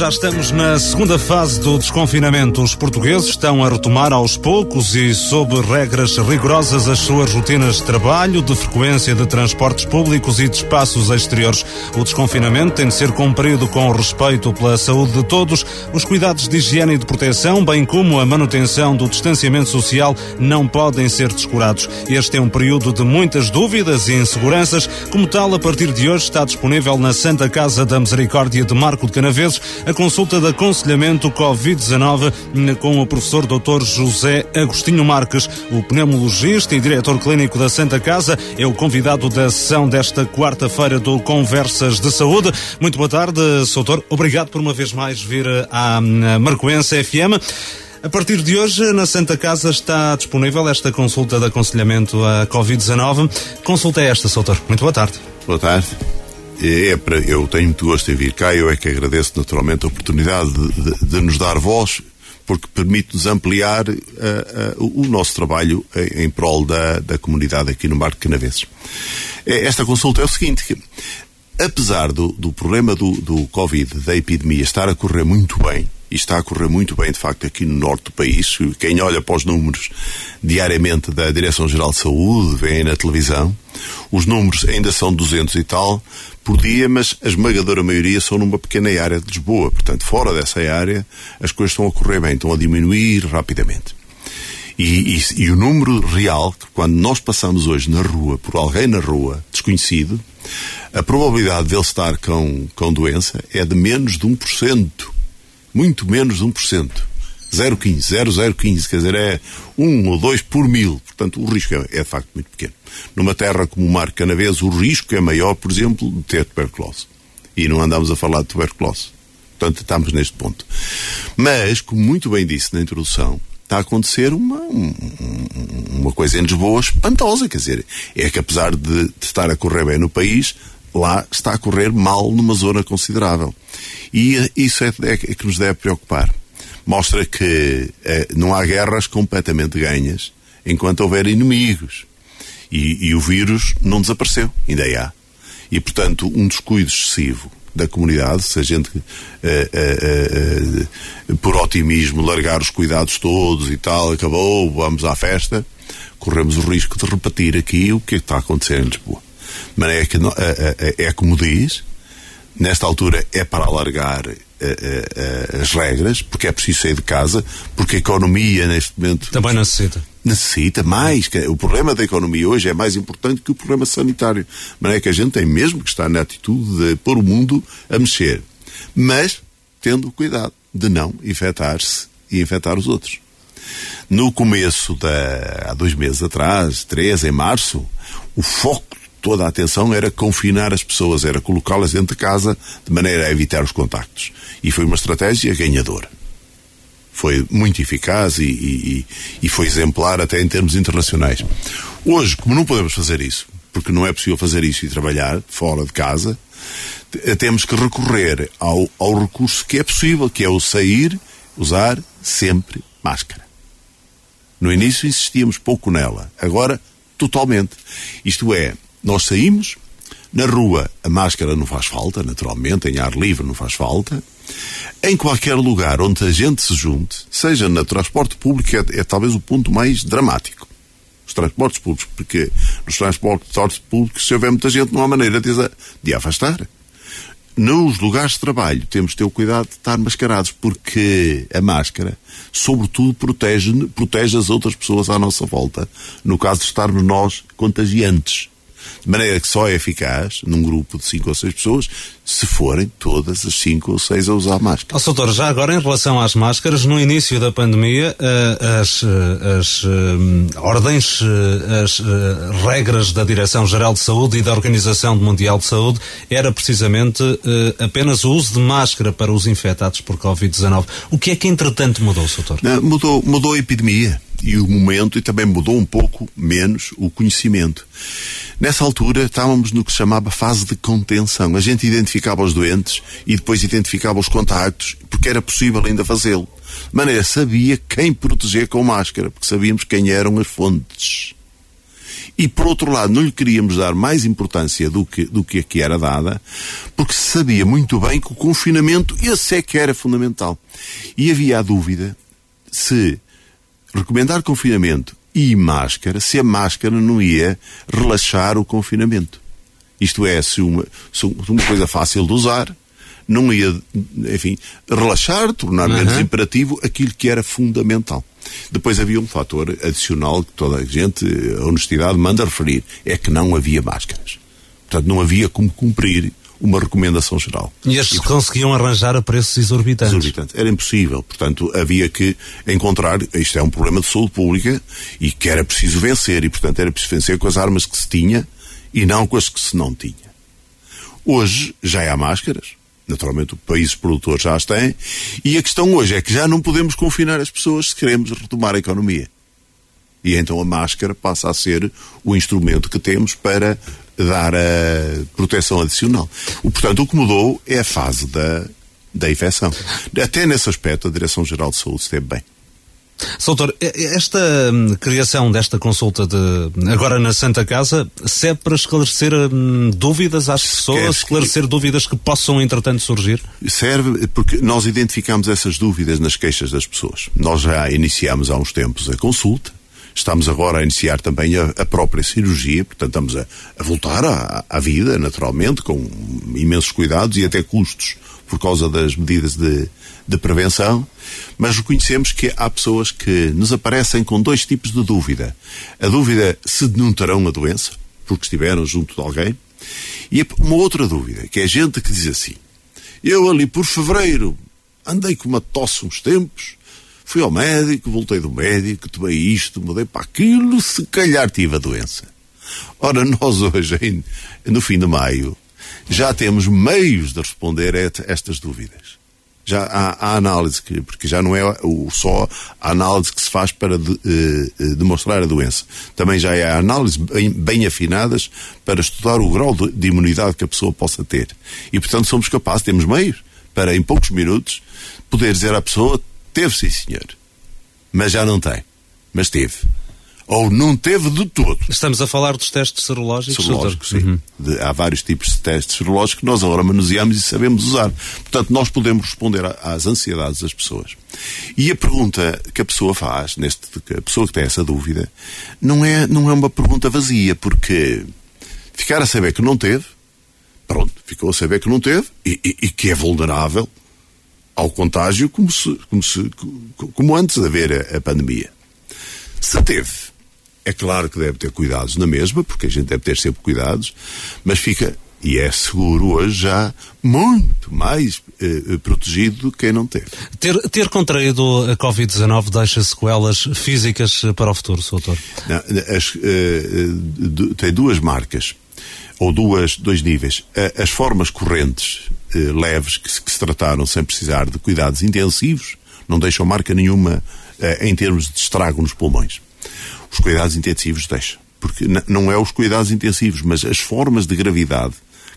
já estamos na segunda fase do desconfinamento. Os portugueses estão a retomar aos poucos e sob regras rigorosas as suas rotinas de trabalho, de frequência de transportes públicos e de espaços exteriores. O desconfinamento tem de ser cumprido com respeito pela saúde de todos. Os cuidados de higiene e de proteção, bem como a manutenção do distanciamento social, não podem ser descurados. Este é um período de muitas dúvidas e inseguranças. Como tal, a partir de hoje está disponível na Santa Casa da Misericórdia de Marco de Canaveses a consulta de aconselhamento Covid-19 com o professor Dr. José Agostinho Marques, o pneumologista e diretor clínico da Santa Casa, é o convidado da sessão desta quarta-feira do Conversas de Saúde. Muito boa tarde, Soutor. Obrigado por uma vez mais vir à Marcoense FM. A partir de hoje, na Santa Casa está disponível esta consulta de aconselhamento à Covid-19. Consulta é esta, Soutor. Muito boa tarde. Boa tarde é para, eu tenho muito gosto em vir cá, eu é que agradeço naturalmente a oportunidade de, de, de nos dar voz, porque permite-nos ampliar uh, uh, o nosso trabalho em, em prol da, da comunidade aqui no Mar de Canaveses. Esta consulta é o seguinte, que, apesar do, do problema do, do Covid, da epidemia, estar a correr muito bem, e está a correr muito bem, de facto, aqui no norte do país. Quem olha para os números diariamente da Direção-Geral de Saúde, vem na televisão, os números ainda são 200 e tal por dia, mas a esmagadora maioria são numa pequena área de Lisboa. Portanto, fora dessa área, as coisas estão a correr bem, estão a diminuir rapidamente. E, e, e, o número real, que quando nós passamos hoje na rua, por alguém na rua, desconhecido, a probabilidade dele estar com, com doença é de menos de 1% muito menos de 1%. 0,15, 0,015, quer dizer, é 1 ou 2 por mil. Portanto, o risco é, é de facto muito pequeno. Numa terra como o Mar Canavês, o risco é maior, por exemplo, de ter tuberculose. E não andamos a falar de tuberculose. Portanto, estamos neste ponto. Mas, como muito bem disse na introdução, está a acontecer uma, uma coisa em Lisboa espantosa. Quer dizer, é que apesar de, de estar a correr bem no país, lá está a correr mal numa zona considerável. E isso é, é, que nos deve preocupar. Mostra que é, não há guerras completamente ganhas enquanto houver inimigos. E, e o vírus não desapareceu, ainda há. E, portanto, um descuido excessivo da comunidade, se a gente, eh, eh, eh, por otimismo, largar os cuidados todos e tal, acabou, vamos à festa, corremos o risco de repetir aqui o que está a acontecer em Lisboa. Mas é, que, é, como diz, nesta altura é para alargar uh, uh, as regras, porque é preciso sair de casa, porque a economia neste momento. Também necessita. Necessita mais. O problema da economia hoje é mais importante que o problema sanitário. Mas que a gente tem mesmo que estar na atitude de pôr o mundo a mexer. Mas tendo cuidado de não infectar-se e infectar os outros. No começo da. há dois meses atrás, três, em março, o foco toda a atenção era confinar as pessoas, era colocá-las dentro de casa de maneira a evitar os contactos. E foi uma estratégia ganhadora. Foi muito eficaz e, e, e foi exemplar até em termos internacionais. Hoje, como não podemos fazer isso, porque não é possível fazer isso e trabalhar fora de casa, temos que recorrer ao, ao recurso que é possível, que é o sair, usar sempre máscara. No início insistíamos pouco nela, agora totalmente. Isto é, nós saímos, na rua a máscara não faz falta, naturalmente, em ar livre não faz falta. Em qualquer lugar onde a gente se junte, seja no transporte público, é, é talvez o ponto mais dramático. Os transportes públicos, porque nos transportes públicos, se houver muita gente, não há maneira de, de afastar. Nos lugares de trabalho, temos de ter o cuidado de estar mascarados, porque a máscara, sobretudo, protege, protege as outras pessoas à nossa volta, no caso de estarmos nós contagiantes. De maneira que só é eficaz, num grupo de cinco ou seis pessoas, se forem todas as cinco ou seis a usar máscara. Oh, doutor, já agora em relação às máscaras, no início da pandemia, uh, as, uh, as uh, ordens, as regras da Direção-Geral de Saúde e da Organização Mundial de Saúde era precisamente apenas o uso de máscara para os infectados por Covid-19. O que é que entretanto mudou, doutor? Mudou, mudou a epidemia e o momento e também mudou um pouco menos o conhecimento. Nessa altura estávamos no que se chamava fase de contenção. A gente identificava os doentes e depois identificava os contactos, porque era possível ainda fazê-lo. De maneira sabia quem proteger com máscara, porque sabíamos quem eram as fontes. E por outro lado, não lhe queríamos dar mais importância do que, do que aqui era dada, porque sabia muito bem que o confinamento, esse é que era fundamental. E havia a dúvida se recomendar confinamento e máscara, se a máscara não ia relaxar o confinamento. Isto é, se uma, se uma coisa fácil de usar, não ia, enfim, relaxar, tornar uhum. menos imperativo aquilo que era fundamental. Depois havia um fator adicional que toda a gente, a honestidade, manda referir: é que não havia máscaras. Portanto, não havia como cumprir uma recomendação geral. E estes e, conseguiam arranjar a preços exorbitantes? Exorbitantes. Era impossível. Portanto, havia que encontrar, isto é um problema de saúde pública e que era preciso vencer. E, portanto, era preciso vencer com as armas que se tinha e não com as que se não tinha. Hoje já há máscaras. Naturalmente, países produtores já as têm. E a questão hoje é que já não podemos confinar as pessoas se queremos retomar a economia. E então a máscara passa a ser o instrumento que temos para dar a proteção adicional. O, portanto, o que mudou é a fase da, da infecção. Até nesse aspecto, a Direção-Geral de Saúde esteve bem. Soutor, esta hum, criação desta consulta de agora na Santa Casa serve para esclarecer hum, dúvidas às pessoas, esclarecer que... dúvidas que possam entretanto surgir? Serve porque nós identificamos essas dúvidas nas queixas das pessoas. Nós já iniciamos há uns tempos a consulta, Estamos agora a iniciar também a, a própria cirurgia, portanto, estamos a, a voltar à, à, vida, naturalmente, com imensos cuidados e até custos por causa das medidas de, de prevenção, mas reconhecemos que há pessoas que nos aparecem com dois tipos de dúvida. A dúvida se não terão a doença, porque estiveram junto de alguém, e uma outra dúvida, que é gente que diz assim: Eu ali por fevereiro andei com uma tosse uns tempos, Fui ao médico, voltei do médico, tomei isto, mudei para aquilo, se calhar tive a doença. Ora, nós hoje, no fim de maio, já temos meios de responder a estas dúvidas. Já há, há análise, que, porque já não é o, só a análise que se faz para de, eh, demonstrar a doença. Também já há análises bem, bem, afinadas para estudar o grau de, de imunidade que a pessoa possa ter. E, portanto, somos capazes, temos meios para, em poucos minutos, poder dizer à pessoa Teve, sim, senhor. Mas já não tem. Mas teve. Ou não teve de todo. Estamos a falar dos testes serológicos? Serológicos, sim. Uhum. De, há vários tipos de testes serológicos que nós agora manuseamos e sabemos usar. Portanto, nós podemos responder às ansiedades das pessoas. E a pergunta que a pessoa faz, neste, a pessoa que tem essa dúvida, não é, não é uma pergunta vazia, porque ficar a saber que não teve, pronto, ficou a saber que não teve e, e, e que é vulnerável ao contágio como, se, como, se, como antes de haver a, a pandemia. Se teve, é claro que deve ter cuidados na mesma, porque a gente deve ter sempre cuidados, mas fica, e é seguro hoje já, muito mais eh, protegido do que quem não teve. Ter, ter contraído a Covid-19 deixa sequelas físicas para o futuro, Soutor? Não, as, eh, tem duas marcas, ou duas, dois níveis. As formas correntes eh, leves que se, que se, trataram sem precisar de cuidados intensivos não deixam marca nenhuma eh, em termos de estrago nos pulmões. Os cuidados intensivos deixam. Porque não é os cuidados intensivos, mas as formas de gravidade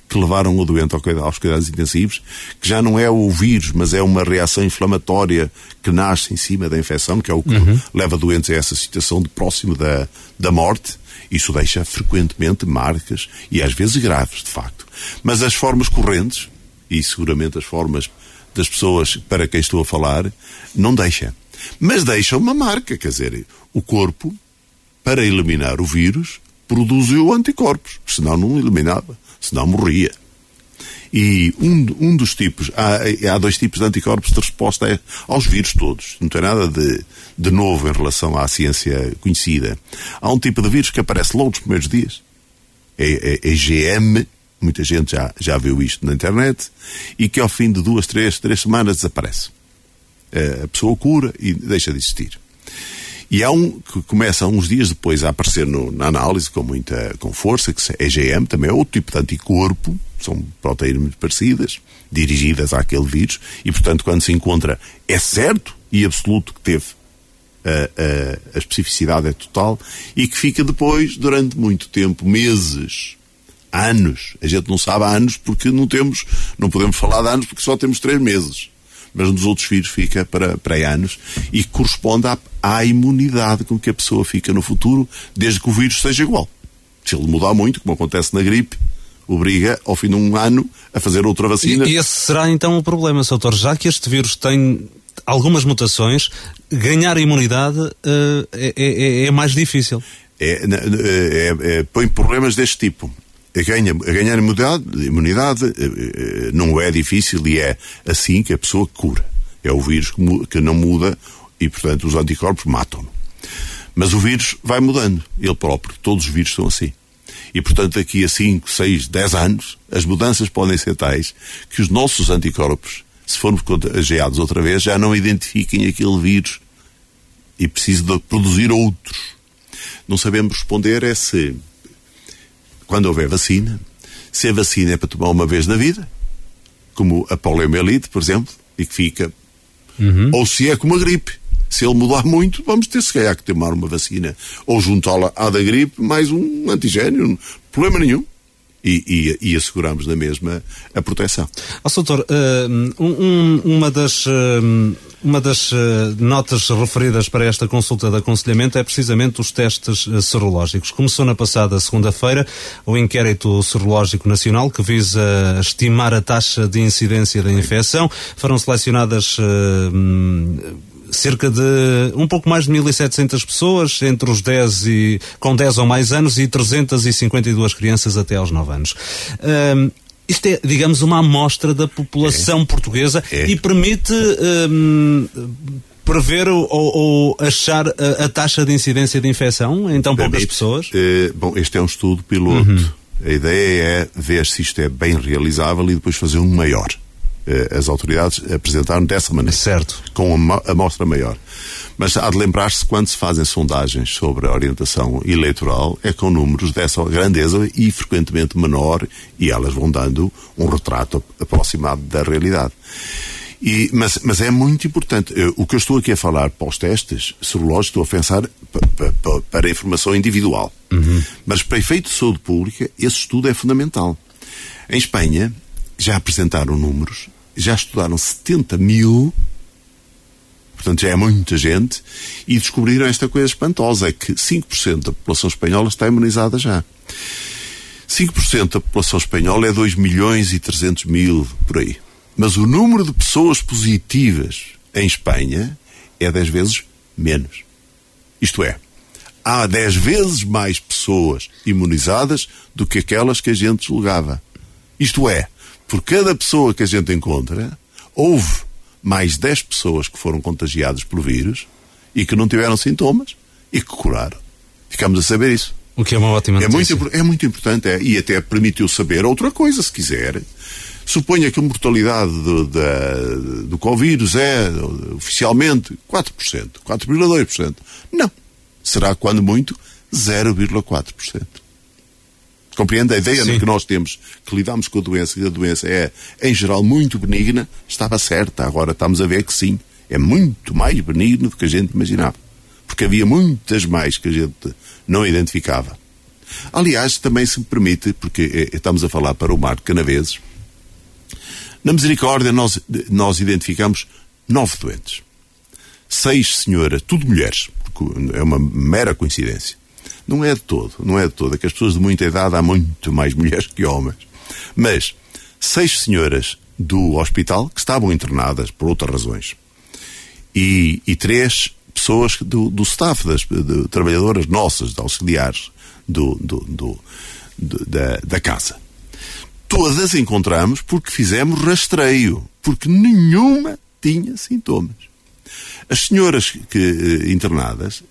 que levaram o doente aos cuidados intensivos, que já não é o vírus, mas é uma reação inflamatória que nasce em cima da infecção, que é o que uhum. leva doentes a essa situação de próximo da, da morte. Isso deixa frequentemente marcas e às vezes graves, de facto. Mas as formas correntes, e seguramente as formas das pessoas para quem estou a falar, não deixa. Mas deixa uma marca, quer dizer, o corpo, para eliminar o vírus, produziu anticorpos, senão não eliminava, senão morria. E um, um dos tipos, há, há dois tipos de anticorpos de resposta aos vírus todos. Não tem nada de, de novo em relação à ciência conhecida. Há um tipo de vírus que aparece logo nos primeiros dias é, é, é GM, muita gente já, já viu isto na internet, e que ao fim de duas, três, três semanas desaparece. A pessoa cura e deixa de existir. E há um que começa uns dias depois a aparecer no, na análise com muita com força, que é GM, também é outro tipo de anticorpo, são proteínas muito parecidas, dirigidas àquele vírus, e portanto quando se encontra é certo e absoluto que teve a, a, a especificidade é total e que fica depois durante muito tempo, meses, anos. A gente não sabe há anos porque não temos, não podemos falar de anos porque só temos três meses. Mas nos outros vírus fica para, para anos e corresponde à, à imunidade com que a pessoa fica no futuro, desde que o vírus seja igual. Se ele mudar muito, como acontece na gripe, obriga, ao fim de um ano, a fazer outra vacina. E esse será então o problema, Doutor, já que este vírus tem algumas mutações, ganhar imunidade uh, é, é, é, mais difícil. É, é, é, põe problemas deste tipo. Ganha, ganhar imunidade, imunidade eh, eh, não é difícil e é assim que a pessoa cura. É o vírus que, que não muda e, portanto, os anticorpos matam-no. Mas o vírus vai mudando, ele próprio. Todos os vírus são assim. E, portanto, daqui a 5, 6, 10 anos, as mudanças podem ser tais que os nossos anticorpos se formos contagiados outra vez, já não identifiquem aquele vírus e preciso de produzir outros. Não sabemos responder é se, quando houver vacina, se a vacina é para tomar uma vez na vida, como a poliomielite, por exemplo, e que fica, uhum. ou se é como a gripe. Se ele mudar muito, vamos ter se calhar que tomar uma vacina ou juntá-la à da gripe, mais um antigênio, problema nenhum e, e, e asseguramos na mesma a proteção. Oh, doutor, eh, um, uma das, eh, uma das eh, notas referidas para esta consulta de aconselhamento é precisamente os testes serológicos. Começou na passada segunda-feira o inquérito serológico nacional que visa estimar a taxa de incidência da infecção. Foram selecionadas cerca de um pouco mais de 1.700 pessoas, entre os 10 e, com 10 ou mais anos e 352 crianças até aos 9 anos. Um, isto é, digamos, uma amostra da população é. portuguesa é. e permite um, prever ou, ou achar a, a, taxa de incidência de infecção em tão poucas pessoas? É, bom, este é um estudo piloto. Uhum. A ideia é ver se isto é bem realizável e depois fazer um maior. Eh, as autoridades apresentaram dessa maneira. Certo. Com uma amostra maior. Mas há de lembrar-se quando se fazem sondagens sobre a orientação eleitoral, é com números dessa grandeza e frequentemente menor, e elas vão dando um retrato aproximado da realidade. E, mas, mas é muito importante. O que eu estou aqui a falar para os testes serológicos, estou a pensar para, informação individual. Uhum. Mas para efeito de saúde pública, esse estudo é fundamental. Em Espanha, já apresentaram números já estudaram 70 mil, portanto já é muita gente, e descobriram esta coisa espantosa, é que 5% da população espanhola está imunizada já. 5% da população espanhola é 2 milhões e 300 mil por aí. Mas o número de pessoas positivas em Espanha é 10 vezes menos. Isto é, há 10 vezes mais pessoas imunizadas do que aquelas que a gente julgava. Isto é, por cada pessoa que a gente encontra, houve mais 10 pessoas que foram contagiadas pelo vírus e que não tiveram sintomas e que curaram. Ficamos a saber isso. O que é uma ótima notícia. É muito, é muito importante é, e até permitiu saber outra coisa, se quiser. Suponha que a mortalidade do, da, do Covid é, oficialmente, 4%, 4,2%. Não. Será, quando muito, 0,4%. Compreende? A ideia Sim. que nós temos que lidamos com a doença e a doença é, em geral, muito benigna, estava certa. Agora estamos a ver que sim, é muito mais benigno do que a gente imaginava. Porque havia muitas mais que a gente não identificava. Aliás, também se me permite, porque eh, estamos a falar para o mar de Canaveses, na Misericórdia nós, nós identificamos nove doentes. Seis senhoras, tudo mulheres, é uma mera coincidência. Não é de todo, não é de todo. É que as pessoas de muita idade há muito mais mulheres que homens. Mas seis senhoras do hospital que estavam internadas por outras razões. E, e três pessoas do, do staff, das de, trabalhadoras nossas, de auxiliares do, do, do da, da casa. Todas encontramos porque fizemos rastreio, porque nenhuma tinha sintomas. As senhoras que, eh, internadas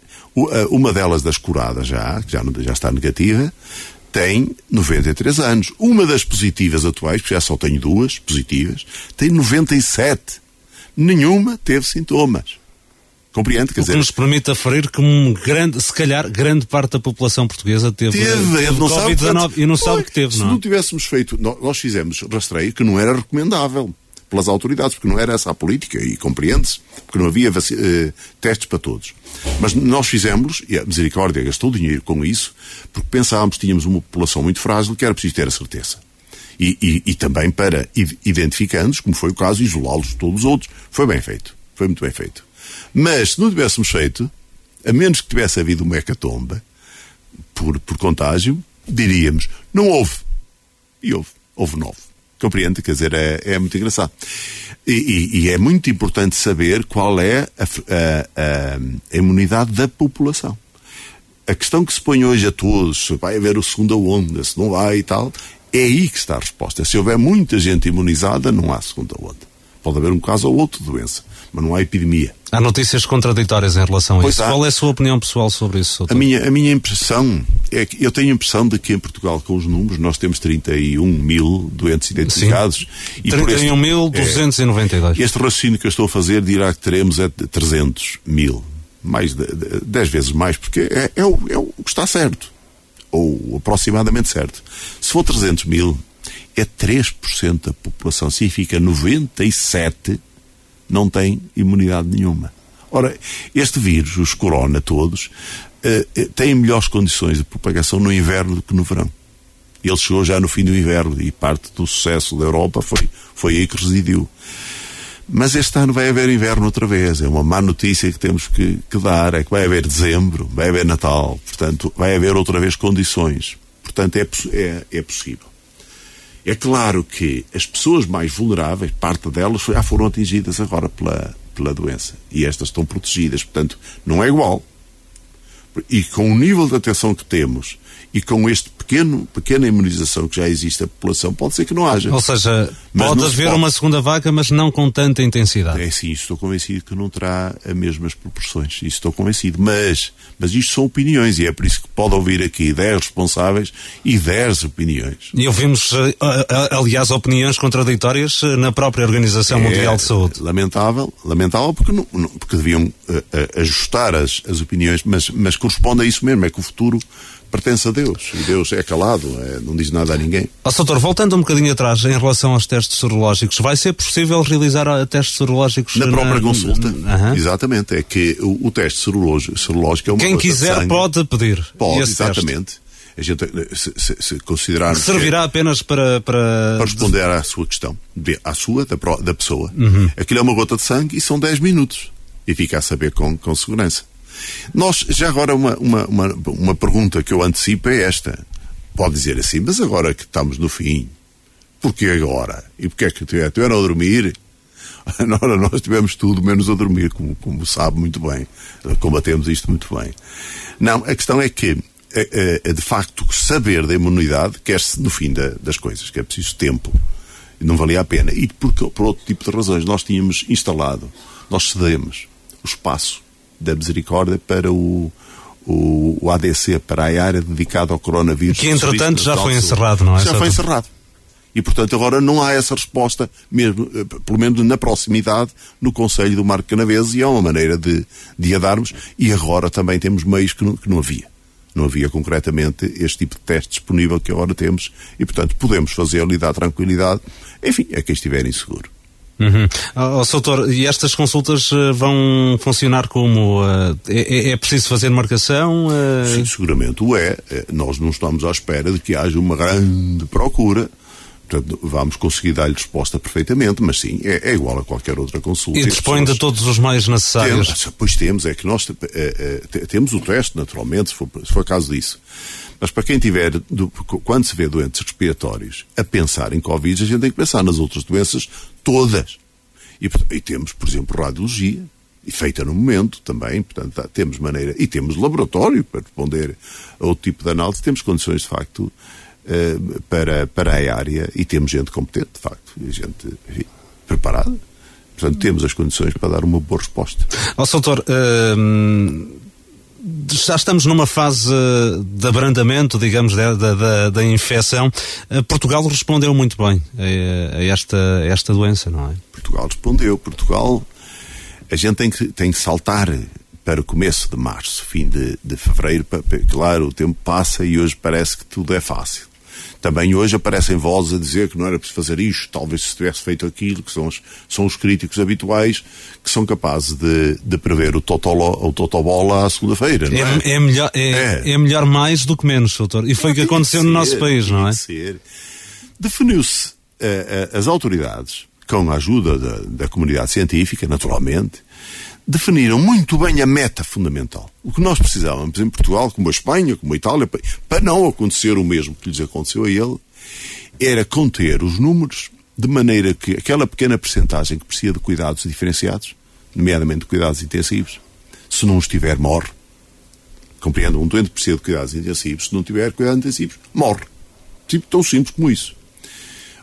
uma delas das curadas já, que já, já está negativa, tem 93 anos. Uma das positivas atuais, que já só tenho duas positivas, tem 97. Nenhuma teve sintomas. Compreende? Quer o que dizer, nos permite aferir que um grande, se calhar grande parte da população portuguesa teve, teve, teve Covid-19 e não sabe que teve, não? Se não tivéssemos feito, nós fizemos rastreio que não era recomendável pelas autoridades, porque não era essa a política, e compreende-se, porque não havia uh, testes para todos. Mas nós fizemos, e a Misericórdia gastou dinheiro com isso, porque pensávamos que tínhamos uma população muito frágil que era preciso ter a certeza. E, e, e também para, identificando-os, como foi o caso, isolá-los de todos os outros. Foi bem feito. Foi muito bem feito. Mas se não tivéssemos feito, a menos que tivesse havido uma hecatombe por, por contágio, diríamos, não houve. E houve. Houve nove. Compreende? Quer dizer, é, é muito engraçado. E, e, e, é muito importante saber qual é a, a, a, imunidade da população. A questão que se põe hoje a todos, se vai haver o segunda onda, se não vai e tal, é aí que está a resposta. Se houver muita gente imunizada, não há segunda onda. Pode haver um caso ou outro de doença, mas não há epidemia. Há notícias contraditórias em relação a pois isso. Há. Qual é a sua opinião pessoal sobre isso? A minha, a minha impressão é que eu tenho a impressão de que em Portugal, com os números, nós temos 31 mil doentes identificados. Sim. 31.292. Este, este raciocínio que eu estou a fazer dirá que teremos é de 300 mil. Mais de, de, 10 vezes mais, porque é, é, o, é o que está certo. Ou aproximadamente certo. Se for 300 mil, é 3% da população. Significa 97% não tem imunidade nenhuma. Ora, este vírus, os corona todos, uh, têm melhores condições de propagação no inverno do que no verão. Ele chegou já no fim do inverno e parte do sucesso da Europa foi, foi aí que residiu. Mas este ano vai haver inverno outra vez. É uma má notícia que temos que, que dar. É que vai haver dezembro, vai haver Natal. Portanto, vai haver outra vez condições. Portanto, é, é, é possível. É claro que as pessoas mais vulneráveis, parte delas já foram atingidas agora pela, pela doença. E estas estão protegidas. Portanto, não é igual. E com o nível de atenção que temos e com este pequeno, pequena imunização que já existe a população, pode ser que não haja. Ou seja, mas pode haver pode. uma segunda vaga, mas não com tanta intensidade. É sim, estou convencido que não terá as mesmas proporções. Isso estou convencido. Mas, mas isto são opiniões e é por isso que pode ouvir aqui 10 responsáveis e 10 opiniões. E ouvimos, eh, aliás, opiniões contraditórias eh, na própria Organização é Mundial de Saúde. Lamentável, lamentável porque, não, porque deviam ajustar as, as opiniões, mas, mas corresponde a isso mesmo, é que o futuro pertence a Deus. E Deus é calado, é, não diz nada a ninguém. Oh, doutor, voltando um bocadinho atrás em relação aos testes sorológicos, vai ser possível realizar ah, testes sorológicos na, na própria consulta? Uhum. Exatamente. É que o, o teste sorológico, sorológico é uma Quem quiser pode pedir. Pode, exatamente. Teste. A gente, se, se, se considerar. Servirá apenas para, para. Para responder à sua questão. À sua, da, da pessoa. Uhum. Aquilo é uma gota de sangue e são 10 minutos. E fica a saber com, com segurança. Nós, já agora, uma, uma, uma, uma pergunta que eu antecipo é esta. Pode dizer assim, mas agora que estamos no fim, porquê agora? E porquê é que tiveram a dormir? Nós, nós tivemos tudo menos a dormir, como, como sabe muito bem. Combatemos isto muito bem. Não, a questão é que, é, é, é de facto, saber da imunidade quer-se no fim da, das coisas, que é preciso tempo. Não valia a pena. E por, por outro tipo de razões, nós tínhamos instalado, nós cedemos o espaço da Misericórdia para o, o, o, ADC, para a área dedicada ao coronavírus. Que entretanto já foi encerrado, não é? Já foi encerrado. E, portanto, agora não há essa resposta, mesmo, eh, pelo menos na proximidade, no Conselho do Marco Canaveses, e é uma maneira de, de a darmos. E agora também temos meios que não, que não havia. Não havia concretamente este tipo de teste disponível que agora temos, e, portanto, podemos fazê-lo e dar tranquilidade, enfim, a quem estiver inseguro. Uhum. Oh, Soutor, e estas consultas uh, vão funcionar como? Uh, é, é, preciso fazer marcação? Uh... Sim, seguramente o é. Nós não estamos à espera de que haja uma grande procura. Portanto, vamos conseguir dar-lhe resposta perfeitamente, mas sim, é, é, igual a qualquer outra consulta. E dispõe de todos os meios necessários? Temos, pois temos, é que nós temos o teste, naturalmente, se for, se for caso disso. Mas para quem tiver, quando se vê doentes respiratórios, a pensar em Covid, a gente tem que pensar nas outras doenças todas. E, e temos, por exemplo, radiologia, e feita no momento também, portanto, temos maneira, e temos laboratório para responder a outro tipo de análise, temos condições, de facto, uh, para, para a área, e temos gente competente, de facto, e gente enfim, preparada. Portanto, temos as condições para dar uma boa resposta. Oh, doutor, uh, já estamos numa fase de abrandamento, digamos, da, da, da infecção. Uh, Portugal respondeu muito bem a, esta, a esta doença, não é? Portugal respondeu. Portugal, a gente tem que, tem que saltar para o começo de março, fim de, de fevereiro. Claro, o tempo passa e hoje parece que tudo é fácil. Também hoje aparecem vozes a dizer que não era preciso fazer isto, talvez se tivesse feito aquilo, que são os, são os críticos habituais que são capazes de, de prever o totobola o totobola à segunda-feira. É, é? é, melhor, é, é. é, melhor mais do que menos, doutor. E foi o que aconteceu no nosso país, não é? Definiu-se uh, uh, as autoridades, com a ajuda da, da comunidade científica, naturalmente, definiram muito bem a meta fundamental. O que nós precisávamos em Portugal, como a Espanha, como a Itália, para não acontecer o mesmo que lhes aconteceu a ele, era conter os números de maneira que aquela pequena percentagem que precisa de cuidados diferenciados, nomeadamente cuidados intensivos, se não estiver, morre. Compreendo? Um doente precisa de cuidados intensivos, se não tiver cuidados intensivos, morre. Tipo, tão simples como isso.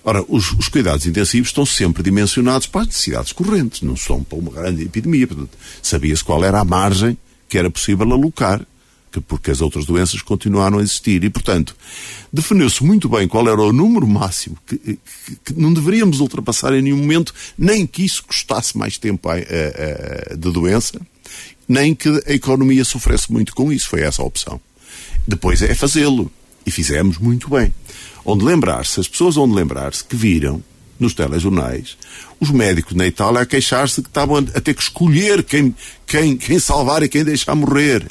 Ora, os, os, cuidados intensivos estão sempre dimensionados para as necessidades correntes, não são para uma grande epidemia. Portanto, sabia-se qual era a margem que era possível alocar, que, porque as outras doenças continuaram a existir. E, portanto, definiu-se muito bem qual era o número máximo que, que, que, não deveríamos ultrapassar em nenhum momento, nem que isso custasse mais tempo a, a, a, de doença, nem que a economia sofresse muito com isso. Foi essa a opção. Depois é fazê-lo. E fizemos muito bem onde lembrar-se, as pessoas onde lembrar-se que viram nos telejornais os médicos na Itália a queixar-se que estavam a ter que escolher quem, quem, quem salvar e quem deixar morrer.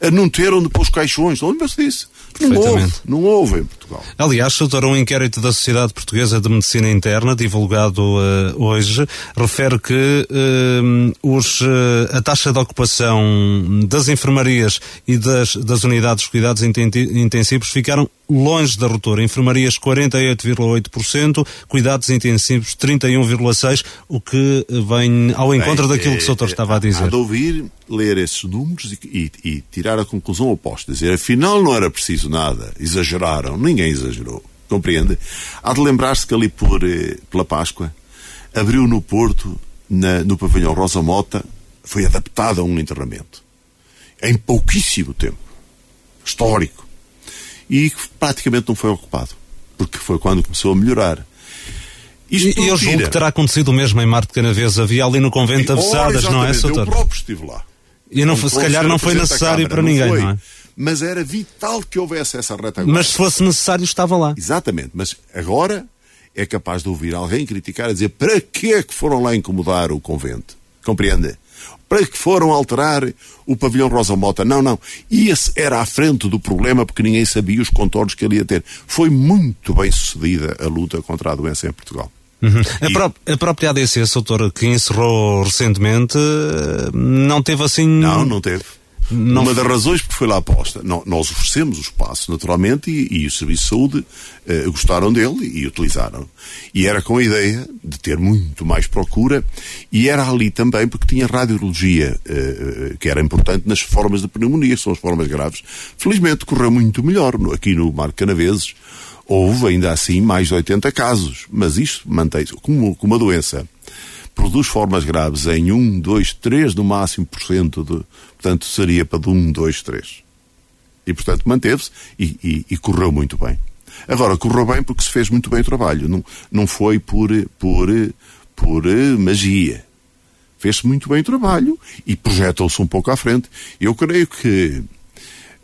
A não ter onde pôr os caixões. Lembra-se disso? Não houve, não houve em Portugal. Aliás, doutor, um inquérito da Sociedade Portuguesa de Medicina Interna, divulgado uh, hoje, refere que uh, os, uh, a taxa de ocupação das enfermarias e das, das unidades de cuidados intensivos ficaram longe da ruptura. Enfermarias 48,8%, cuidados intensivos 31,6%, o que vem ao encontro Bem, daquilo que o doutor estava a dizer. Há de ouvir, ler esses números e, e, e tirar a conclusão oposta. Dizer, afinal não era preciso nada. Exageraram. Ninguém exagerou. Compreende? Há de lembrar-se que ali por, eh, pela Páscoa abriu no Porto, na, no pavilhão Rosa Mota, foi adaptado a um enterramento. Em pouquíssimo tempo. Histórico. E praticamente não foi ocupado. Porque foi quando começou a melhorar. Isto e eu julgo que terá acontecido o mesmo em Marte Canaves. Havia ali no convento de Avessadas, não é, Soutor? Eu próprio estive lá. E não, se calhar não foi necessário para ninguém, não, não é? Mas era vital que houvesse essa retaguarda. Mas se fosse necessário, estava lá. Exatamente, mas agora é capaz de ouvir alguém criticar e dizer para que é que foram lá incomodar o convento? Compreende? Para que foram alterar o pavilhão Rosa Mota? Não, não. E esse era à frente do problema porque ninguém sabia os contornos que ele ia ter. Foi muito bem sucedida a luta contra a doença em Portugal. Uhum. E... A, pró a, própria ADC, doutor, que encerrou recentemente, não teve assim. Não, não teve. Não... Uma das razões porque foi lá aposta. Nós oferecemos o espaço, naturalmente, e, e o Serviço de Saúde eh, gostaram dele e utilizaram. E era com a ideia de ter muito mais procura, e era ali também porque tinha radiologia, eh, que era importante nas formas de pneumonia, que são as formas graves. Felizmente correu muito melhor. Aqui no Mar Canaveses houve ainda assim mais de 80 casos, mas isto mantém-se como, como uma doença produz formas graves em 1, 2, 3 no máximo por cento, de, portanto seria para de 1, 2, 3. E portanto manteve-se e, e, e, correu muito bem. Agora, correu bem porque se fez muito bem o trabalho, não, não foi por, por, por magia. Fez-se muito bem o trabalho e projetou-se um pouco à frente. Eu creio que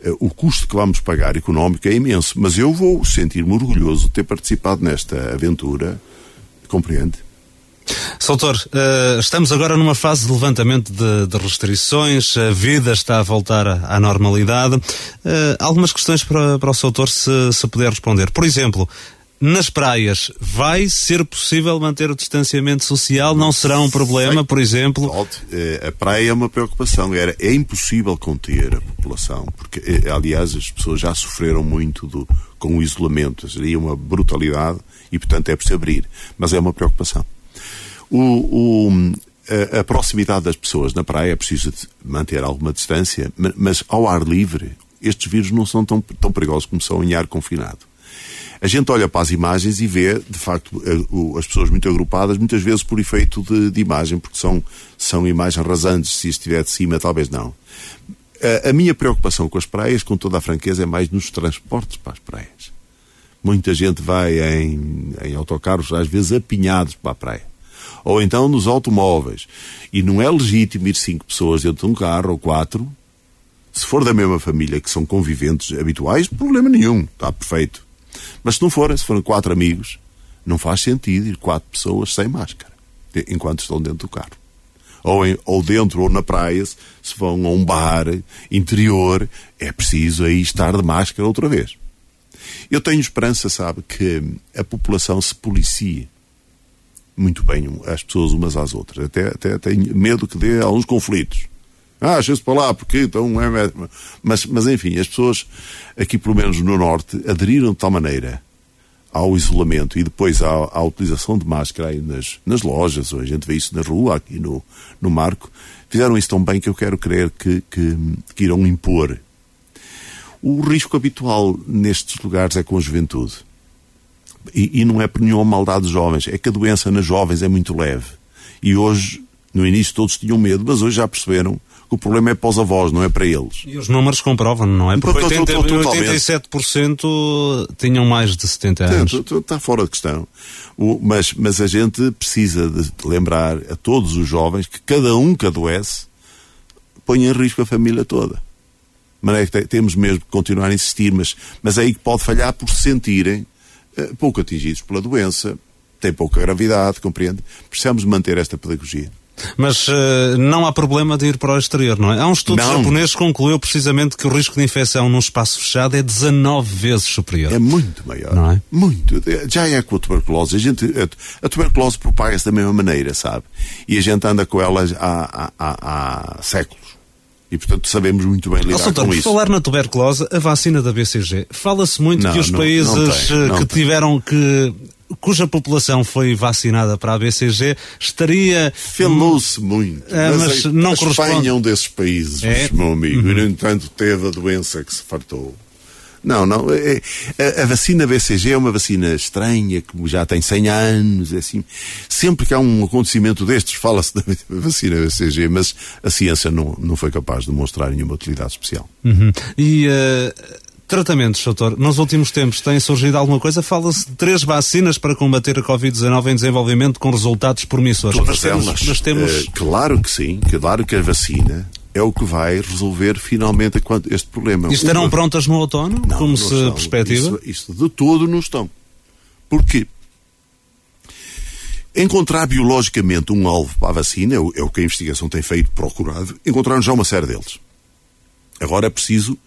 uh, o custo que vamos pagar económico é imenso, mas eu vou sentir-me orgulhoso de ter participado nesta aventura, compreende? Soutor, uh, estamos agora numa fase de levantamento de, de, restrições, a vida está a voltar à normalidade. Uh, algumas questões para, para o Soutor, se, se puder responder. Por exemplo, nas praias, vai ser possível manter o distanciamento social? Não será um problema, por exemplo? Eh, a praia é uma preocupação. Era, é impossível conter a população, porque, aliás, as pessoas já sofreram muito do, com o isolamento. Seria uma brutalidade e, portanto, é preciso abrir. Mas é uma preocupação. O, o, a, a, proximidade das pessoas na praia é preciso manter alguma distância, mas ao ar livre, estes vírus não são tão, tão perigosos como são em ar confinado. A gente olha para as imagens e vê, de facto, as pessoas muito agrupadas, muitas vezes por efeito de, de imagem, porque são, são imagens rasantes. Se estiver de cima, talvez não. A, a, minha preocupação com as praias, com toda a franqueza, é mais nos transportes para as praias. Muita gente vai em, em autocarros, às vezes apinhados para a praia. Ou então nos automóveis. E não é legítimo ir cinco pessoas dentro de um carro ou quatro. Se for da mesma família, que são conviventes habituais, problema nenhum, está perfeito. Mas se não forem, se forem quatro amigos, não faz sentido ir quatro pessoas sem máscara, enquanto estão dentro do carro ou, em, ou dentro ou na praia, se vão a um bar interior, é preciso aí estar de máscara outra vez. Eu tenho esperança, sabe, que a população se policie muito bem as pessoas umas às outras. Até, até tenho medo que dê alguns conflitos. Ah, deixa-se para lá, porque então é. Mas, mas enfim, as pessoas aqui, pelo menos no Norte, aderiram de tal maneira ao isolamento e depois à, à utilização de máscara aí nas, nas lojas, ou a gente vê isso na rua, aqui no, no Marco, fizeram isso tão bem que eu quero crer que, que, que irão impor. O risco habitual nestes lugares é com a juventude. E, e não é por nenhuma maldade dos jovens, é que a doença nas jovens é muito leve. E hoje, no início, todos tinham medo, mas hoje já perceberam que o problema é para os avós, não é para eles. E os números comprovam, não é? Porque 80, 87% tinham mais de 70 anos. Está fora de questão. O, mas, mas a gente precisa de lembrar a todos os jovens que cada um que adoece põe em risco a família toda. Mas é que temos mesmo que continuar a insistir, mas, mas é aí que pode falhar por se sentirem pouco atingidos pela doença, tem pouca gravidade, compreende? Precisamos manter esta pedagogia. Mas uh, não há problema de ir para o exterior, não é? Há um estudo não. japonês que concluiu precisamente que o risco de infecção num espaço fechado é 19 vezes superior. É muito maior. Não é? Muito. Já é com a tuberculose. A, gente, a, tuberculose propaga-se da mesma maneira, sabe? E a gente anda com ela há, há, há séculos. E, portanto, sabemos muito bem lidar com isso. Falar na tuberculose, a vacina da BCG, fala-se muito não, que os não, países não tem, que tem. tiveram que cuja população foi vacinada para a BCG estaria. Falou-se muito. É, mas, mas não a corresponde. Espanha é um desses países, é? meu amigo, uhum. e no entanto teve a doença que se fartou. Não, não. É, é, a, a, vacina BCG é uma vacina estranha, que já tem 100 anos, é assim. Sempre que há um acontecimento destes, fala-se da vacina BCG, mas a ciência não, não foi capaz de demonstrar nenhuma utilidade especial. Uhum. E. Uh Tratamentos, doutor. Nos últimos tempos tem surgido alguma coisa? Fala-se de três vacinas para combater a Covid-19 em desenvolvimento com resultados promissores. Todas mas elas. Temos, temos... Uh, claro que sim. Claro que a vacina é o que vai resolver finalmente este problema. E estarão Uma... prontas no outono, não, como não se estão. perspectiva? Isso, isso de todo não estão. Porquê? Encontrar biologicamente um alvo para a vacina, é o é que a investigação tem feito, procurado, encontraram já uma série deles. Agora é preciso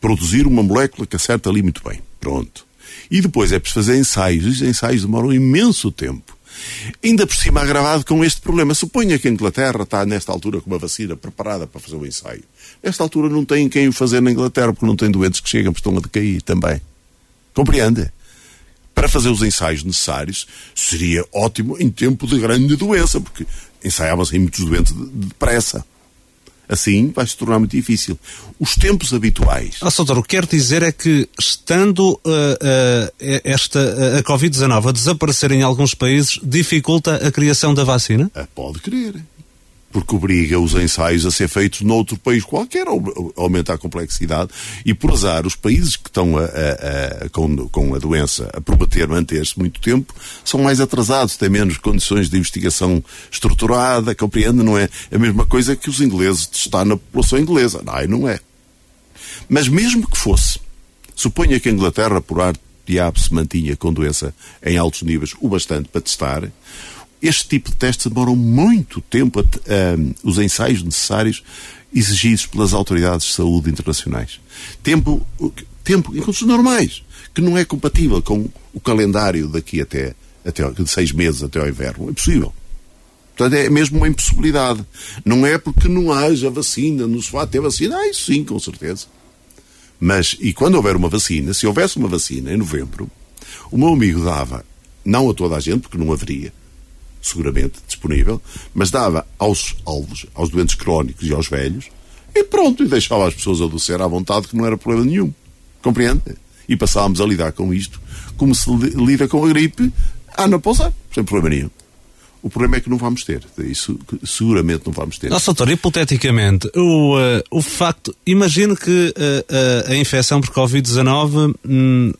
produzir uma molécula que acerta ali muito bem. Pronto. E depois é preciso fazer ensaios. Os ensaios demoram imenso tempo. Ainda por cima agravado com este problema. Suponha que a Inglaterra está nesta altura com uma vacina preparada para fazer o ensaio. Nesta altura não tem quem o fazer na Inglaterra porque não tem doentes que chegam, estão a decair também. Compreende? Para fazer os ensaios necessários seria ótimo em tempo de grande doença, porque ensaiavam-se muitos doentes depressa. Assim vai se tornar muito difícil. Os tempos habituais. Ah, Soutor, o que quero dizer é que, estando uh, uh, esta, uh, a Covid-19 a desaparecer em alguns países, dificulta a criação da vacina? Ah, pode crer porque obriga os ensaios a ser feitos noutro país qualquer, aumenta a complexidade, e por azar, os países que estão a, a, a, com, com, a doença a prometer manter-se muito tempo são mais atrasados, têm menos condições de investigação estruturada, compreende? Não é a mesma coisa que os ingleses testar na população inglesa. Não, não é. Mas mesmo que fosse, suponha que a Inglaterra, por arte diabo, se mantinha com doença em altos níveis, o bastante para testar, este tipo de testes demoram muito tempo, a, os ensaios necessários exigidos pelas autoridades de saúde internacionais. Tempo, tempo em condições normais, que não é compatível com o calendário daqui até, até de seis meses até ao inverno. É possível. Portanto, é mesmo uma impossibilidade. Não é porque não haja vacina, não se vá ter vacina. Ah, isso sim, com certeza. Mas, e quando houver uma vacina, se houvesse uma vacina em novembro, o meu amigo dava, não a toda a gente, porque não haveria, seguramente disponível, mas dava aos alvos, aos doentes crónicos e aos velhos, e pronto, e deixava as pessoas adoecer à vontade, que não era problema nenhum. Compreende? E passávamos a lidar com isto como se lida com a gripe, ah, não pousar, sem problema nenhum. O problema é que não vamos ter. Isso seguramente não vamos ter. Nossa, doutor, hipoteticamente, o, uh, o facto. Imagino que uh, uh, a infecção por Covid-19 hum,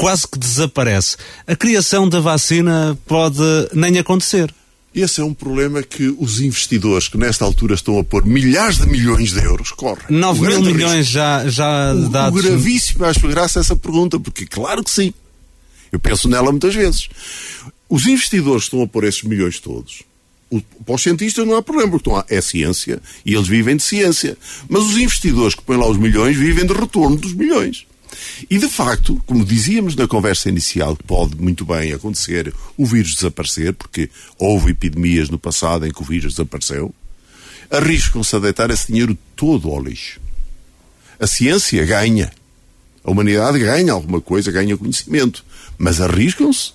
quase que desaparece. A criação da vacina pode nem acontecer. Esse é um problema que os investidores que nesta altura estão a pôr milhares de milhões de euros correm. 9 mil milhões já, já o, dados. O gravíssimo, acho graça essa pergunta, porque claro que sim. Eu penso nela muitas vezes. Os investidores estão a pôr esses milhões todos. O, para os cientistas não há problema, porque estão é ciência e eles vivem de ciência. Mas os investidores que põem lá os milhões vivem de retorno dos milhões. E de facto, como dizíamos na conversa inicial, pode muito bem acontecer o vírus desaparecer, porque houve epidemias no passado em que o vírus desapareceu, arriscam-se a deitar esse dinheiro todo ao lixo. A ciência ganha. A humanidade ganha alguma coisa, ganha conhecimento. Mas arriscam-se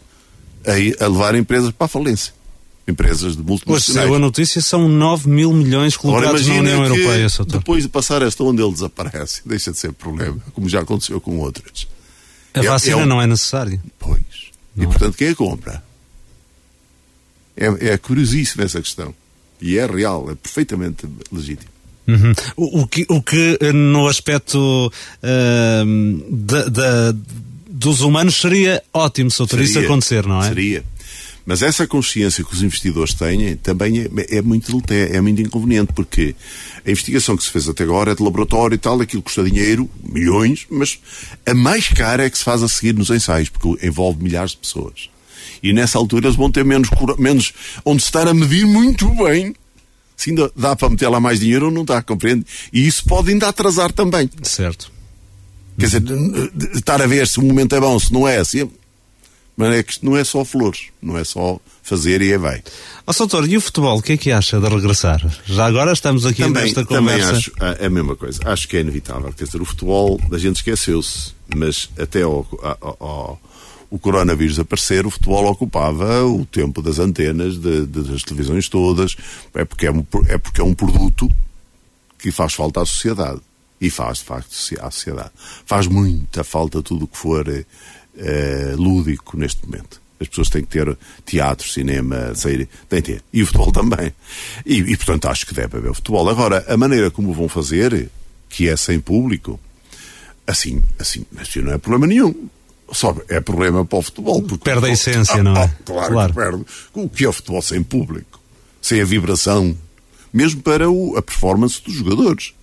a, levar empresas para a falência. Empresas de multinacionais. Hoje saiu a notícia, são 9 mil milhões colocados na União Europeia, Soutor. Depois de passar esta onde ele desaparece, deixa de ser problema, como já aconteceu com outras. A é, vacina é um... não é necessária. Pois. Não e, é? portanto, quem a compra? É, é curiosíssima essa questão. E é real, é perfeitamente legítimo. Uhum. O, o, que, o que no aspecto uh, da, da dos humanos seria ótimo se isso acontecer, não é? Seria. Mas essa consciência que os investidores têm também é, é muito é, é muito inconveniente, porque a investigação que se fez até agora é de laboratório e tal, aquilo custa dinheiro, milhões, mas a mais cara é que se faz a seguir nos ensaios, porque envolve milhares de pessoas. E nessa altura eles vão ter menos, menos onde se estar a medir muito bem se ainda dá para meter lá mais dinheiro ou não dá, compreende? E isso pode ainda atrasar também. Certo. Quer dizer, estar a ver se o momento é bom, se não é assim. Mas é que isto não é só flores, não é só fazer e é vai. Ó, Soutor, e o futebol, o que é que acha de regressar? Já agora estamos aqui também, nesta conversa. Também acho a, a, mesma coisa. Acho que é inevitável. Quer dizer, o futebol, a gente esqueceu-se, mas até ao, ao, ao, o coronavírus aparecer, o futebol ocupava o tempo das antenas, de, de, das televisões todas, é porque é, um, é porque é um produto que faz falta à sociedade. E faz, de facto, à sociedade. Faz muita falta tudo o que for eh, lúdico neste momento. As pessoas têm que ter teatro, cinema, sair, têm que ter. E o futebol também. E, e, portanto, acho que deve haver futebol. Agora, a maneira como vão fazer, que é sem público, assim, assim, assim não é problema nenhum. Só é problema para o futebol. Porque perde a essência, ah, não é? Ah, claro, claro. que perde. O que é o futebol sem público? Sem a vibração. Mesmo para o, a performance dos jogadores.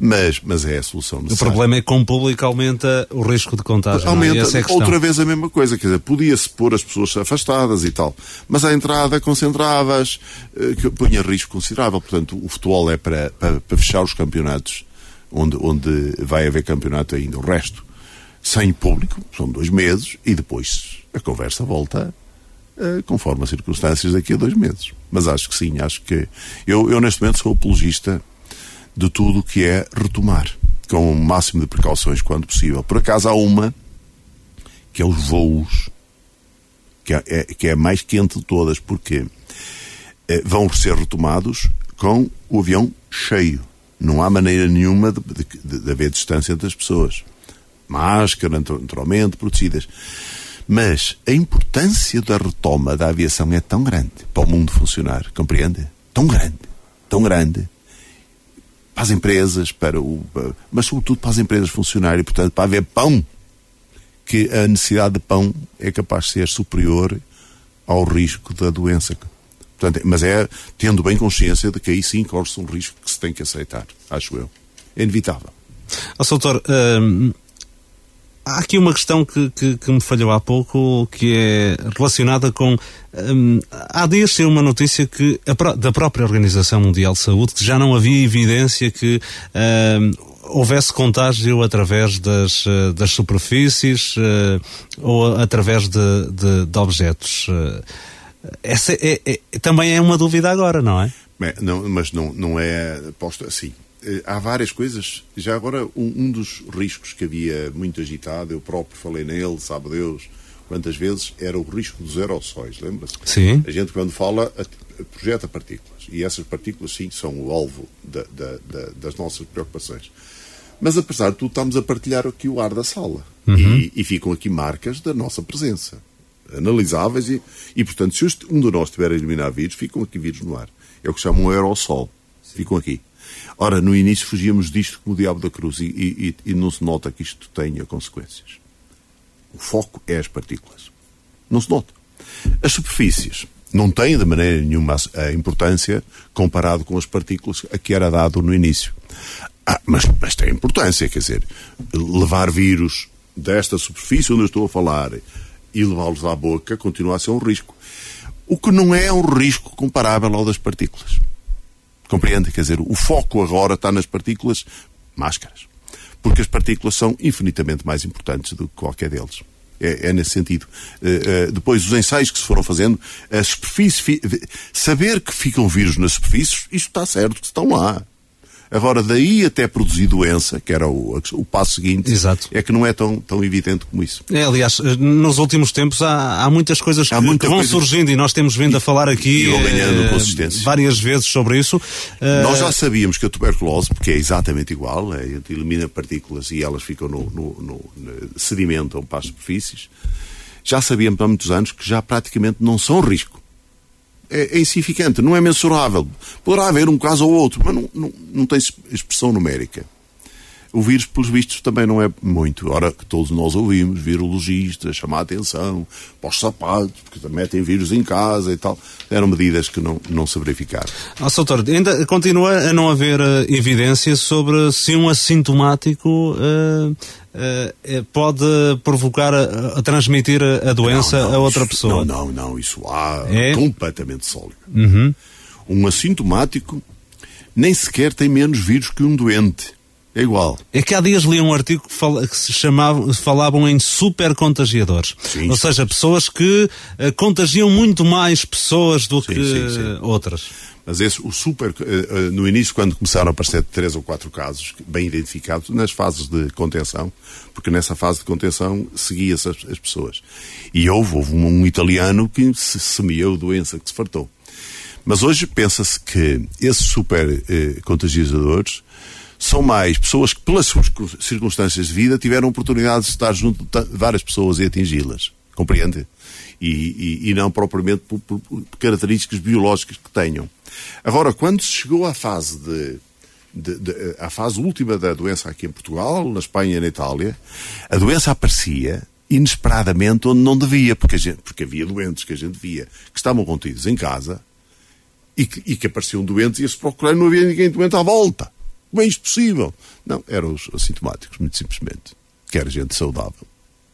Mas, mas é a solução necessária. O problema é que com o público aumenta o risco de contágio. É? Aumenta é? é outra vez a mesma coisa, quer dizer, podia-se pôr as pessoas afastadas e tal, mas à entrada concentravas, eh, que punha risco considerável. Portanto, o futebol é para, para, para fechar os campeonatos, onde, onde vai haver campeonato ainda. O resto, sem público, são dois meses, e depois a conversa volta uh, conforme as circunstâncias daqui a dois meses. Mas acho que sim, acho que. Eu, eu neste momento sou apologista de tudo o que é retomar, com o máximo de precauções quando possível. Por acaso há uma, que é os voos, que é, é que é a mais quente de todas, porque é, vão ser retomados com o avião cheio. Não há maneira nenhuma de, de, de haver distância entre as pessoas. Máscara, naturalmente, protegidas. Mas a importância da retoma da aviação é tão grande para o mundo funcionar, compreende? Tão grande, tão grande, para as empresas, para o, mas sobretudo para as empresas funcionarem, portanto, para haver pão, que a necessidade de pão é capaz de ser superior ao risco da doença. Portanto, mas é tendo bem consciência de que aí sim corre-se um risco que se tem que aceitar, acho eu. É inevitável. Oh, Soutor, hum, Há aqui uma questão que, que, que, me falhou há pouco, que é relacionada com. Hum, há dias saiu uma notícia que da própria Organização Mundial de Saúde que já não havia evidência que hum, houvesse contágio através das, eh, das superfícies uh, ou através de, de, de objetos. Uh, essa é, é, também é uma dúvida agora, não é? não, mas não, não é posto assim. Eh, há várias coisas. Já agora, um, um, dos riscos que havia muito agitado, eu próprio falei nele, sabe Deus quantas vezes, era o risco dos aerossóis, lembra-se? Sim. A gente, quando fala, projeta partículas. E essas partículas, sim, são o alvo da, da, da, das nossas preocupações. Mas, apesar de tudo, estamos a partilhar aqui o ar da sala. Uhum. E, e ficam aqui marcas da nossa presença. analisáveis e, e portanto, se um de nós estiver a eliminar vírus, ficam aqui vírus no ar. É o que chamam aerossol. Ficam aqui. Ora, no início fugíamos disto como o diabo da cruz e, e, e não se nota que isto tenha consequências. O foco é as partículas. Não se nota. As superfícies não têm de maneira nenhuma a importância comparado com as partículas a que era dado no início. Ah, mas, mas tem importância, quer dizer, levar vírus desta superfície onde eu estou a falar e levá-los à boca continua a ser um risco. O que não é um risco comparável ao das partículas. Compreende? Quer dizer, o foco agora está nas partículas máscaras. Porque as partículas são infinitamente mais importantes do que qualquer deles. É, é nesse sentido. Uh, uh, depois, os ensaios que se foram fazendo, a superfície, saber que ficam vírus nas superfícies, isto está certo, que estão lá. Agora, daí até produzir doença, que era o, o passo seguinte, Exato. é que não é tão, tão evidente como isso. É, aliás, nos últimos tempos há, há muitas coisas há que, que, vão coisa... surgindo e nós temos vindo a falar aqui e ganhando eh, várias vezes sobre isso. Uh... Nós já sabíamos que a tuberculose, porque é exatamente igual, é, elimina partículas e elas ficam no, no, no, no sedimentam para as superfícies, já sabíamos há muitos anos que já praticamente não são risco é, é insignificante, não é mensurável. Poderá haver um caso ou outro, mas não, não, não tem expressão numérica. O vírus, pelos vistos, também não é muito. Ora, que todos nós ouvimos, virologistas, chamar a atenção para os sapatos, porque também têm vírus em casa e tal. Eram medidas que não, não se verificaram. Ah, doutor, ainda continua a não haver uh, evidência sobre se um assintomático uh, uh, pode provocar, a, a transmitir a, doença não, não, a outra isso, pessoa. Não, não, não. Isso há é? completamente sólido. Uhum. Um assintomático nem sequer tem menos vírus que um doente. É igual. É que há dias li um artigo que, fala, que se chamava, falavam em super contagiadores. Sim, Ou seja, pessoas que uh, contagiam muito mais pessoas do sim, que sim, outras. Mas esse, o super, uh, no início, quando começaram a aparecer três ou quatro casos bem identificados, nas fases de contenção, porque nessa fase de contenção seguia-se as, as, pessoas. E houve, houve um, um italiano que se semeou doença, que se fartou. Mas hoje pensa-se que esses super uh, contagiadores são mais pessoas que, pelas suas circunstâncias de vida, tiveram oportunidade de estar junto de várias pessoas e atingi-las. Compreende? E, e, e, não propriamente por, por, por, características biológicas que tenham. Agora, quando se chegou à fase de, de, de, à fase última da doença aqui em Portugal, na Espanha e na Itália, a doença aparecia inesperadamente onde não devia, porque, gente, porque havia doentes que a gente via que estavam contidos em casa e que, e que apareciam doentes e ia-se procurar não havia ninguém doente à volta. Como é isto possível? Não, eram os assintomáticos, muito simplesmente. Que era gente saudável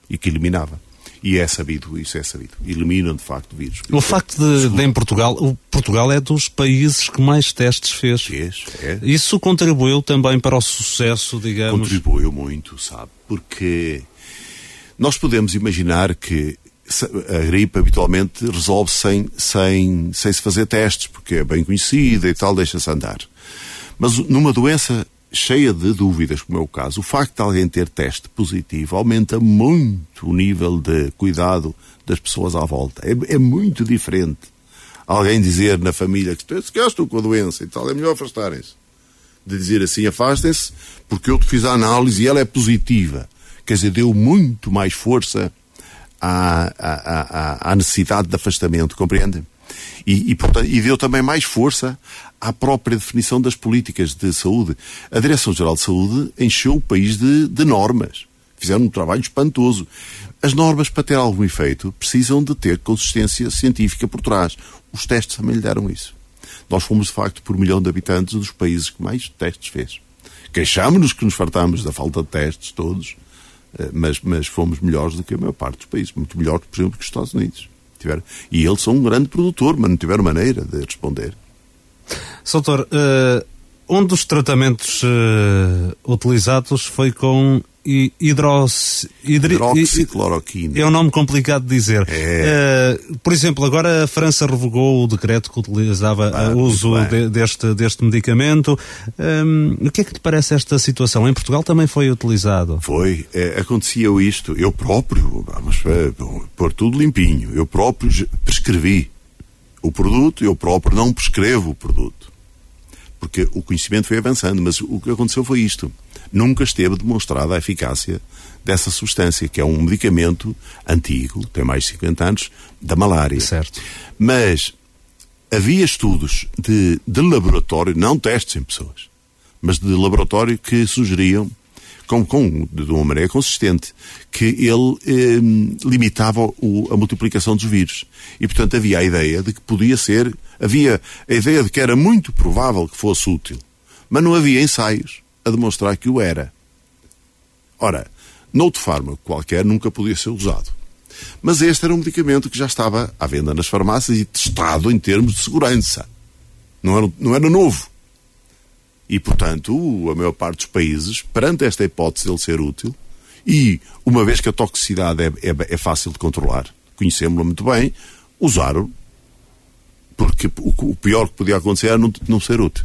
e que eliminava. E é sabido, isso é sabido. Eliminam, de facto, o vírus. O facto de, de, em Portugal, o Portugal é dos países que mais testes fez. Fez, é. Isso contribuiu também para o sucesso, digamos? Contribuiu muito, sabe? Porque nós podemos imaginar que a gripe habitualmente resolve sem, sem, sem se fazer testes, porque é bem conhecida e tal, deixa-se andar. Mas numa doença cheia de dúvidas, como é o caso, o facto de alguém ter teste positivo aumenta muito o nível de cuidado das pessoas à volta. É, é muito diferente. Alguém dizer na família que se estou com a doença e tal, é melhor afastarem-se. De dizer assim, afastem-se, porque eu te fiz a análise e ela é positiva. Quer dizer, deu muito mais força à, à, à, à necessidade de afastamento, compreendem? E, e, portanto, e deu também mais força à própria definição das políticas de saúde. A Direção-Geral de Saúde encheu o país de, de normas. Fizeram um trabalho espantoso. As normas, para ter algum efeito, precisam de ter consistência científica por trás. Os testes também lhe deram isso. Nós fomos, de facto, por milhão de habitantes, dos países que mais testes fez. Queixámos-nos que nos fartámos da falta de testes, todos, eh, mas, mas fomos melhores do que a maior parte dos países. Muito melhor, por exemplo, que os Estados Unidos. Tiveram. E eles são um grande produtor, mas não tiveram maneira de responder. Soutor, uh, um dos tratamentos uh, utilizados foi com hidros, hidri, hidroxicloroquina. É um nome complicado de dizer. É. Uh, por exemplo, agora a França revogou o decreto que utilizava ah, o uso de, deste, deste medicamento. Um, o que é que te parece esta situação? Em Portugal também foi utilizado? Foi. É, acontecia isto. Eu próprio, vamos pôr tudo limpinho, eu próprio prescrevi o produto, eu próprio não prescrevo o produto. Porque o conhecimento foi avançando, mas o que aconteceu foi isto. Nunca esteve demonstrada a eficácia dessa substância, que é um medicamento antigo, tem mais de 50 anos, da malária. Certo. Mas havia estudos de, de laboratório, não testes em pessoas, mas de laboratório que sugeriam, com, com, de uma maneira consistente, que ele eh, limitava o, a multiplicação dos vírus. E, portanto, havia a ideia de que podia ser, havia a ideia de que era muito provável que fosse útil, mas não havia ensaios a demonstrar que o era. Ora, noutro fármaco qualquer nunca podia ser usado. Mas este era um medicamento que já estava à venda nas farmácias e testado em termos de segurança. Não era, não era novo. E, portanto, a maior parte dos países, perante esta hipótese de ele ser útil, e uma vez que a toxicidade é, é, é fácil de controlar, conhecemos-la muito bem, usaram, porque o, pior que podia acontecer era não, não ser útil.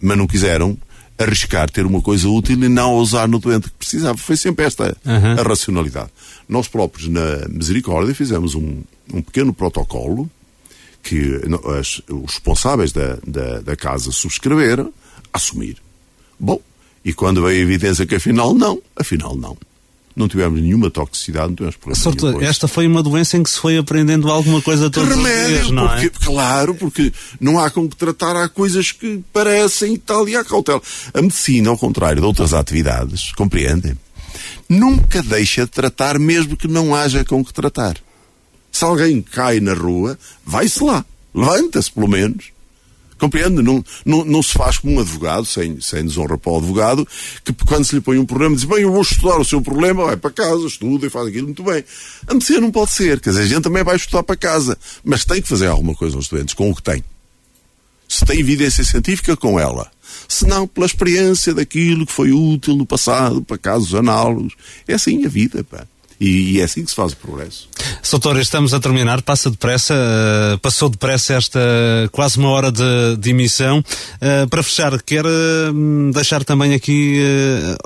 Mas não quiseram arriscar ter uma coisa útil e não a usar no doente que precisava. Foi sempre esta uhum. a racionalidade. Nós próprios, na Misericórdia, fizemos um, um pequeno protocolo que as, os responsáveis da, da, da, casa subscreveram, assumir. Bom, e quando veio a evidência que afinal não, afinal não. Não tivemos nenhuma toxicidade, não tivemos problema Soutor, esta foi uma doença em que se foi aprendendo alguma coisa todos remédio, os dias, não porque, é? Claro, porque não há como tratar, há coisas que parecem e tal, e há cautela. A medicina, ao contrário de outras atividades, compreendem? Nunca deixa de tratar mesmo que não haja com que tratar. Se alguém cai na rua, vai-se lá. Levanta-se, pelo menos. Compreende? Não, não, não se faz como um advogado, sem, sem desonra para o advogado, que quando se lhe põe um problema diz, bem, eu vou estudar o seu problema, vai para casa, estuda e faz aquilo muito bem. A medicina não pode ser, quer dizer, a gente também vai estudar para casa, mas tem que fazer alguma coisa aos doentes com o que tem. Se tem evidência científica, com ela. Se não, pela experiência daquilo que foi útil no passado, para casos análogos. É assim a vida, pá. E, e, é assim que se faz o progresso. Soutor, estamos a terminar, passa depressa, uh, passou depressa esta quase uma hora de, de emissão. Uh, para fechar, quer uh, deixar também aqui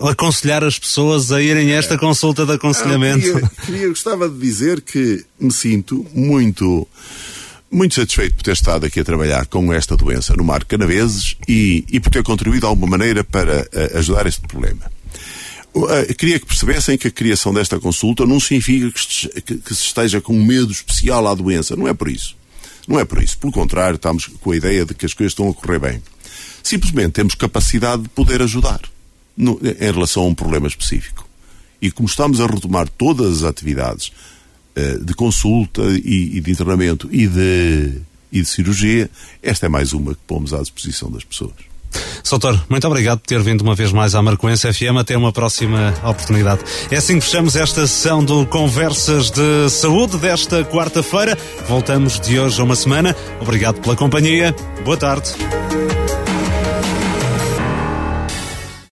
aconselhar as pessoas a irem a esta consulta de aconselhamento? Ah, queria, queria, gostava de dizer que me sinto muito muito satisfeito por ter estado aqui a trabalhar com esta doença no Mar Canaveses e, e por ter contribuído de alguma maneira para ajudar este problema. Uh, queria que percebessem que a criação desta consulta não significa que, se esteja com medo especial à doença. Não é por isso. Não é por isso. Pelo contrário, estamos com a ideia de que as coisas estão a correr bem. Simplesmente temos capacidade de poder ajudar no, em relação a um problema específico. E como estamos a retomar todas as atividades uh, de consulta e, e, de internamento e de, e de cirurgia, esta é mais uma que pomos à disposição das pessoas. Soutor, muito obrigado por ter vindo uma vez mais à Marcoense FM. Até uma próxima oportunidade. É assim que fechamos esta sessão do Conversas de Saúde desta quarta-feira. Voltamos de hoje a uma semana. Obrigado pela companhia. Boa tarde.